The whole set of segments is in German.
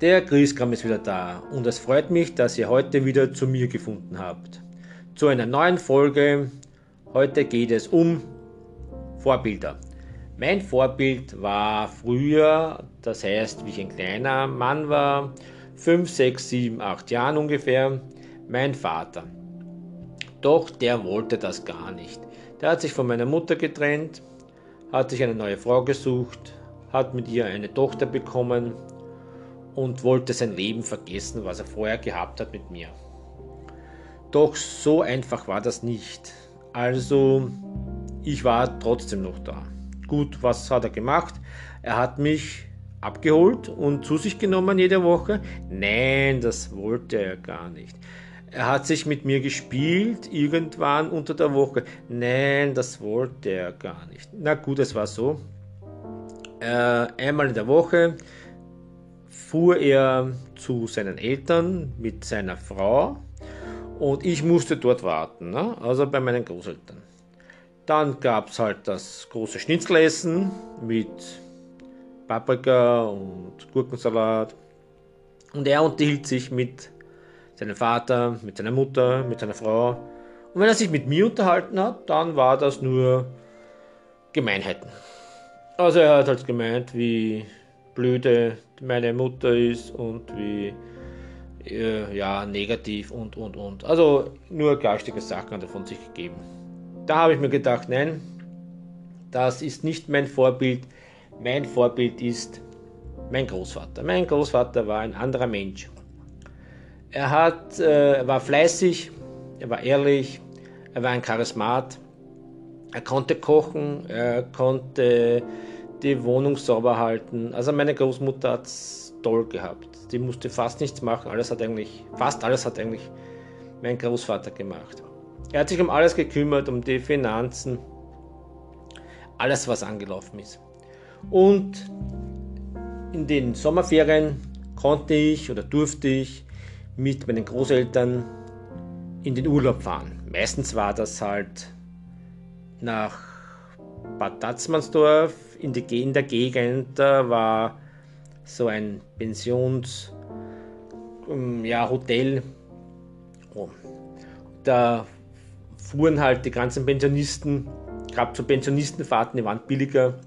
Der Christkram ist wieder da und es freut mich, dass ihr heute wieder zu mir gefunden habt. Zu einer neuen Folge. Heute geht es um Vorbilder. Mein Vorbild war früher, das heißt, wie ich ein kleiner Mann war, 5, 6, 7, 8 Jahren ungefähr, mein Vater. Doch der wollte das gar nicht. Der hat sich von meiner Mutter getrennt, hat sich eine neue Frau gesucht, hat mit ihr eine Tochter bekommen und wollte sein Leben vergessen, was er vorher gehabt hat mit mir. Doch so einfach war das nicht. Also, ich war trotzdem noch da. Gut, was hat er gemacht? Er hat mich abgeholt und zu sich genommen jede Woche? Nein, das wollte er gar nicht. Er hat sich mit mir gespielt, irgendwann unter der Woche. Nein, das wollte er gar nicht. Na gut, es war so. Äh, einmal in der Woche fuhr er zu seinen Eltern mit seiner Frau und ich musste dort warten, ne? also bei meinen Großeltern. Dann gab es halt das große Schnitzelessen mit Paprika und Gurkensalat. Und er unterhielt sich mit seinem Vater, mit seiner Mutter, mit seiner Frau. Und wenn er sich mit mir unterhalten hat, dann war das nur Gemeinheiten. Also er hat halt gemeint, wie blöde meine Mutter ist und wie äh, ja, negativ und und und. Also nur garstige Sachen hat er von sich gegeben. Da habe ich mir gedacht, nein, das ist nicht mein Vorbild. Mein Vorbild ist mein Großvater. Mein Großvater war ein anderer Mensch. Er hat, äh, war fleißig, er war ehrlich, er war ein Charismat, er konnte kochen, er konnte die Wohnung sauber halten. Also meine Großmutter hat es toll gehabt. Die musste fast nichts machen. Alles hat eigentlich, fast alles hat eigentlich mein Großvater gemacht. Er hat sich um alles gekümmert, um die Finanzen, alles was angelaufen ist. Und in den Sommerferien konnte ich oder durfte ich mit meinen Großeltern in den Urlaub fahren. Meistens war das halt nach Bad Tatzmannsdorf in, der Gegend. War so ein Pensions, ähm, ja, Hotel. Oh. Da fuhren halt die ganzen Pensionisten, gab so Pensionistenfahrten, die waren billiger.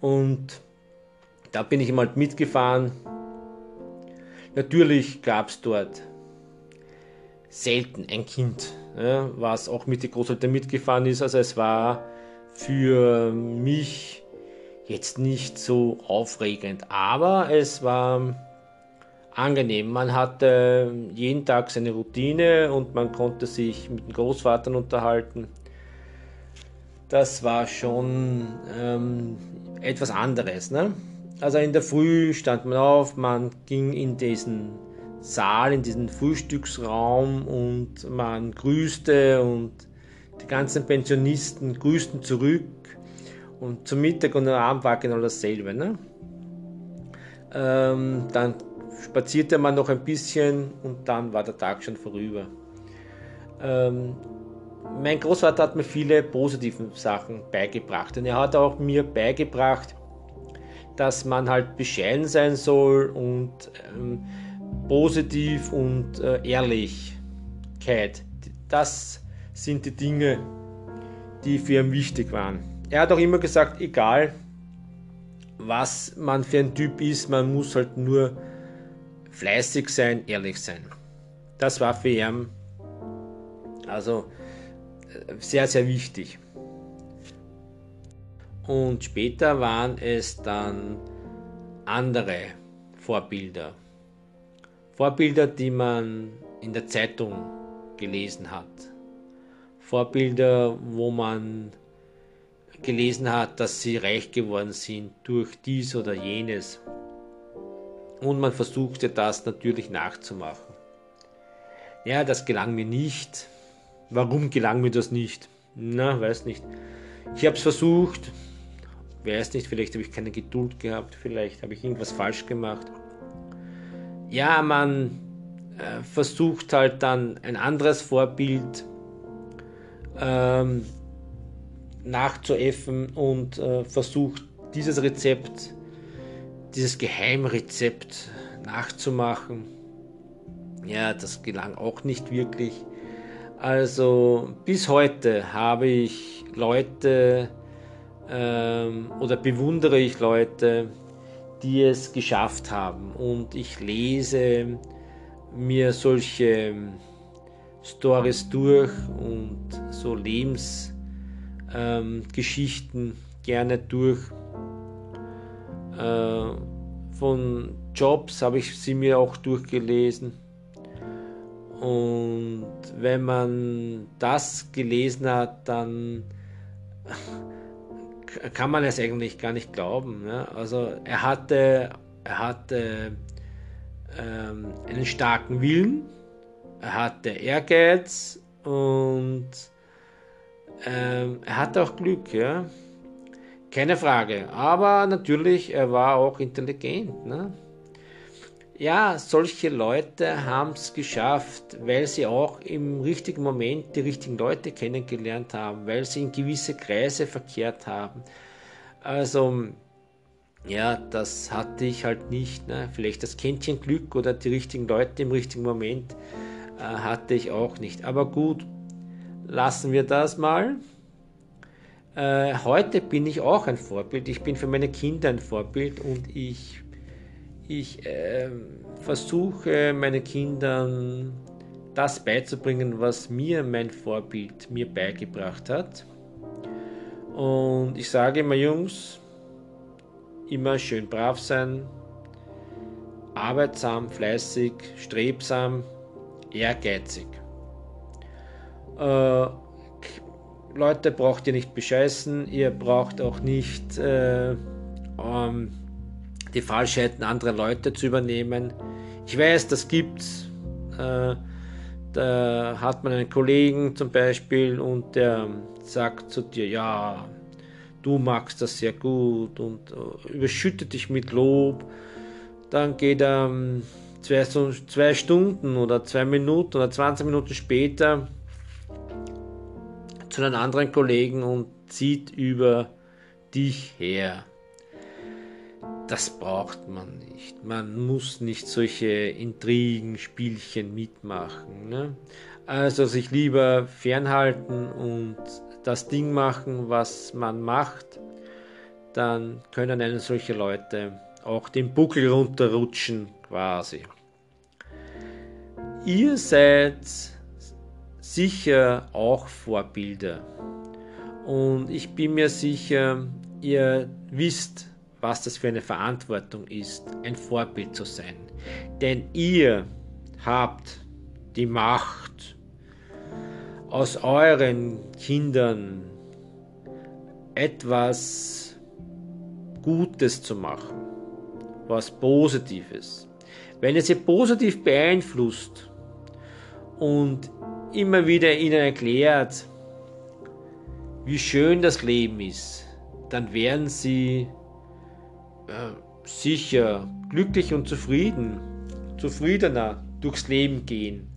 Und da bin ich mal mitgefahren. Natürlich gab es dort selten ein Kind, ja, was auch mit den Großeltern mitgefahren ist. Also es war für mich jetzt nicht so aufregend, aber es war angenehm. Man hatte jeden Tag seine Routine und man konnte sich mit den Großvatern unterhalten. Das war schon ähm, etwas anderes. Ne? Also in der Früh stand man auf, man ging in diesen Saal, in diesen Frühstücksraum und man grüßte und die ganzen Pensionisten grüßten zurück und zum Mittag und am Abend war genau dasselbe. Ne? Ähm, dann spazierte man noch ein bisschen und dann war der Tag schon vorüber. Ähm, mein Großvater hat mir viele positive Sachen beigebracht und er hat auch mir beigebracht, dass man halt bescheiden sein soll und ähm, positiv und äh, Ehrlichkeit. Das sind die Dinge, die für ihn wichtig waren. Er hat auch immer gesagt, egal was man für ein Typ ist, man muss halt nur fleißig sein, ehrlich sein. Das war für ihn also äh, sehr, sehr wichtig. Und später waren es dann andere Vorbilder. Vorbilder, die man in der Zeitung gelesen hat. Vorbilder, wo man gelesen hat, dass sie reich geworden sind durch dies oder jenes. Und man versuchte das natürlich nachzumachen. Ja, das gelang mir nicht. Warum gelang mir das nicht? Na, weiß nicht. Ich habe es versucht, weiß nicht, vielleicht habe ich keine Geduld gehabt, vielleicht habe ich irgendwas falsch gemacht. Ja, man äh, versucht halt dann ein anderes Vorbild ähm, nachzuäffen und äh, versucht dieses Rezept dieses Geheimrezept nachzumachen. Ja, das gelang auch nicht wirklich. Also bis heute habe ich Leute ähm, oder bewundere ich Leute, die es geschafft haben. Und ich lese mir solche Stories durch und so Lebensgeschichten ähm, gerne durch. Äh, von Jobs habe ich sie mir auch durchgelesen. Und wenn man das gelesen hat, dann kann man es eigentlich gar nicht glauben. Ne? Also er hatte, er hatte ähm, einen starken Willen, er hatte Ehrgeiz und ähm, er hatte auch Glück, ja. Keine Frage. Aber natürlich, er war auch intelligent. Ne? Ja, solche Leute haben es geschafft, weil sie auch im richtigen Moment die richtigen Leute kennengelernt haben, weil sie in gewisse Kreise verkehrt haben. Also, ja, das hatte ich halt nicht. Ne? Vielleicht das Kännchen Glück oder die richtigen Leute im richtigen Moment äh, hatte ich auch nicht. Aber gut, lassen wir das mal. Äh, heute bin ich auch ein Vorbild. Ich bin für meine Kinder ein Vorbild und ich ich äh, versuche meinen Kindern das beizubringen, was mir mein Vorbild mir beigebracht hat. Und ich sage immer, Jungs, immer schön brav sein, arbeitsam, fleißig, strebsam, ehrgeizig. Äh, Leute braucht ihr nicht bescheißen, ihr braucht auch nicht äh, ähm, die Falschheiten anderer Leute zu übernehmen. Ich weiß, das gibt's. Äh, da hat man einen Kollegen zum Beispiel und der sagt zu dir, ja, du magst das sehr gut und äh, überschüttet dich mit Lob. Dann geht er ähm, zwei, zwei Stunden oder zwei Minuten oder 20 Minuten später zu einem anderen Kollegen und zieht über dich her das braucht man nicht. Man muss nicht solche Intrigen, Spielchen mitmachen. Ne? Also sich lieber fernhalten und das Ding machen, was man macht, dann können einen solche Leute auch den Buckel runterrutschen quasi. Ihr seid sicher auch Vorbilder und ich bin mir sicher, ihr wisst, was das für eine Verantwortung ist, ein Vorbild zu sein. Denn ihr habt die Macht, aus euren Kindern etwas Gutes zu machen, was Positives. Wenn ihr sie positiv beeinflusst und immer wieder ihnen erklärt, wie schön das Leben ist, dann werden sie äh, sicher, glücklich und zufrieden, zufriedener durchs Leben gehen,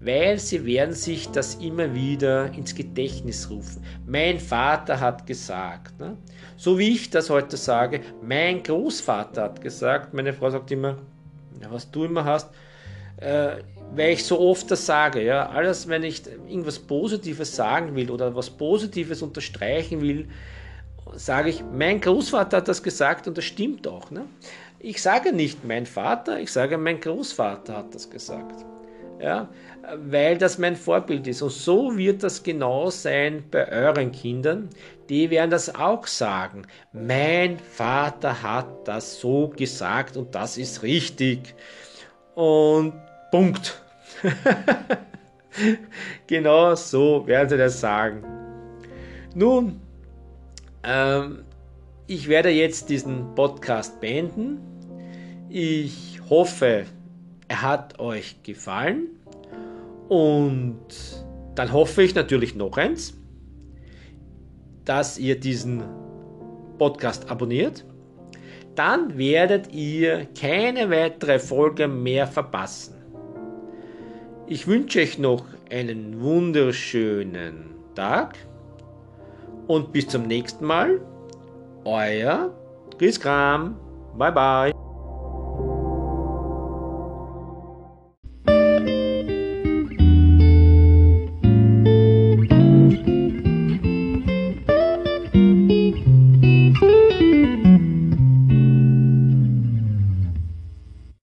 weil sie werden sich das immer wieder ins Gedächtnis rufen. Mein Vater hat gesagt, ne? so wie ich das heute sage, mein Großvater hat gesagt, meine Frau sagt immer, was du immer hast, äh, weil ich so oft das sage, ja, alles, wenn ich irgendwas Positives sagen will oder was Positives unterstreichen will, sage ich, mein Großvater hat das gesagt und das stimmt auch. Ne? Ich sage nicht mein Vater, ich sage mein Großvater hat das gesagt. Ja, weil das mein Vorbild ist. Und so wird das genau sein bei euren Kindern. Die werden das auch sagen. Mein Vater hat das so gesagt und das ist richtig. Und Punkt. genau so werden sie das sagen. Nun, ähm, ich werde jetzt diesen Podcast beenden. Ich hoffe, er hat euch gefallen. Und dann hoffe ich natürlich noch eins, dass ihr diesen Podcast abonniert. Dann werdet ihr keine weitere Folge mehr verpassen. Ich wünsche euch noch einen wunderschönen Tag und bis zum nächsten Mal. Euer Chris Kram. Bye bye.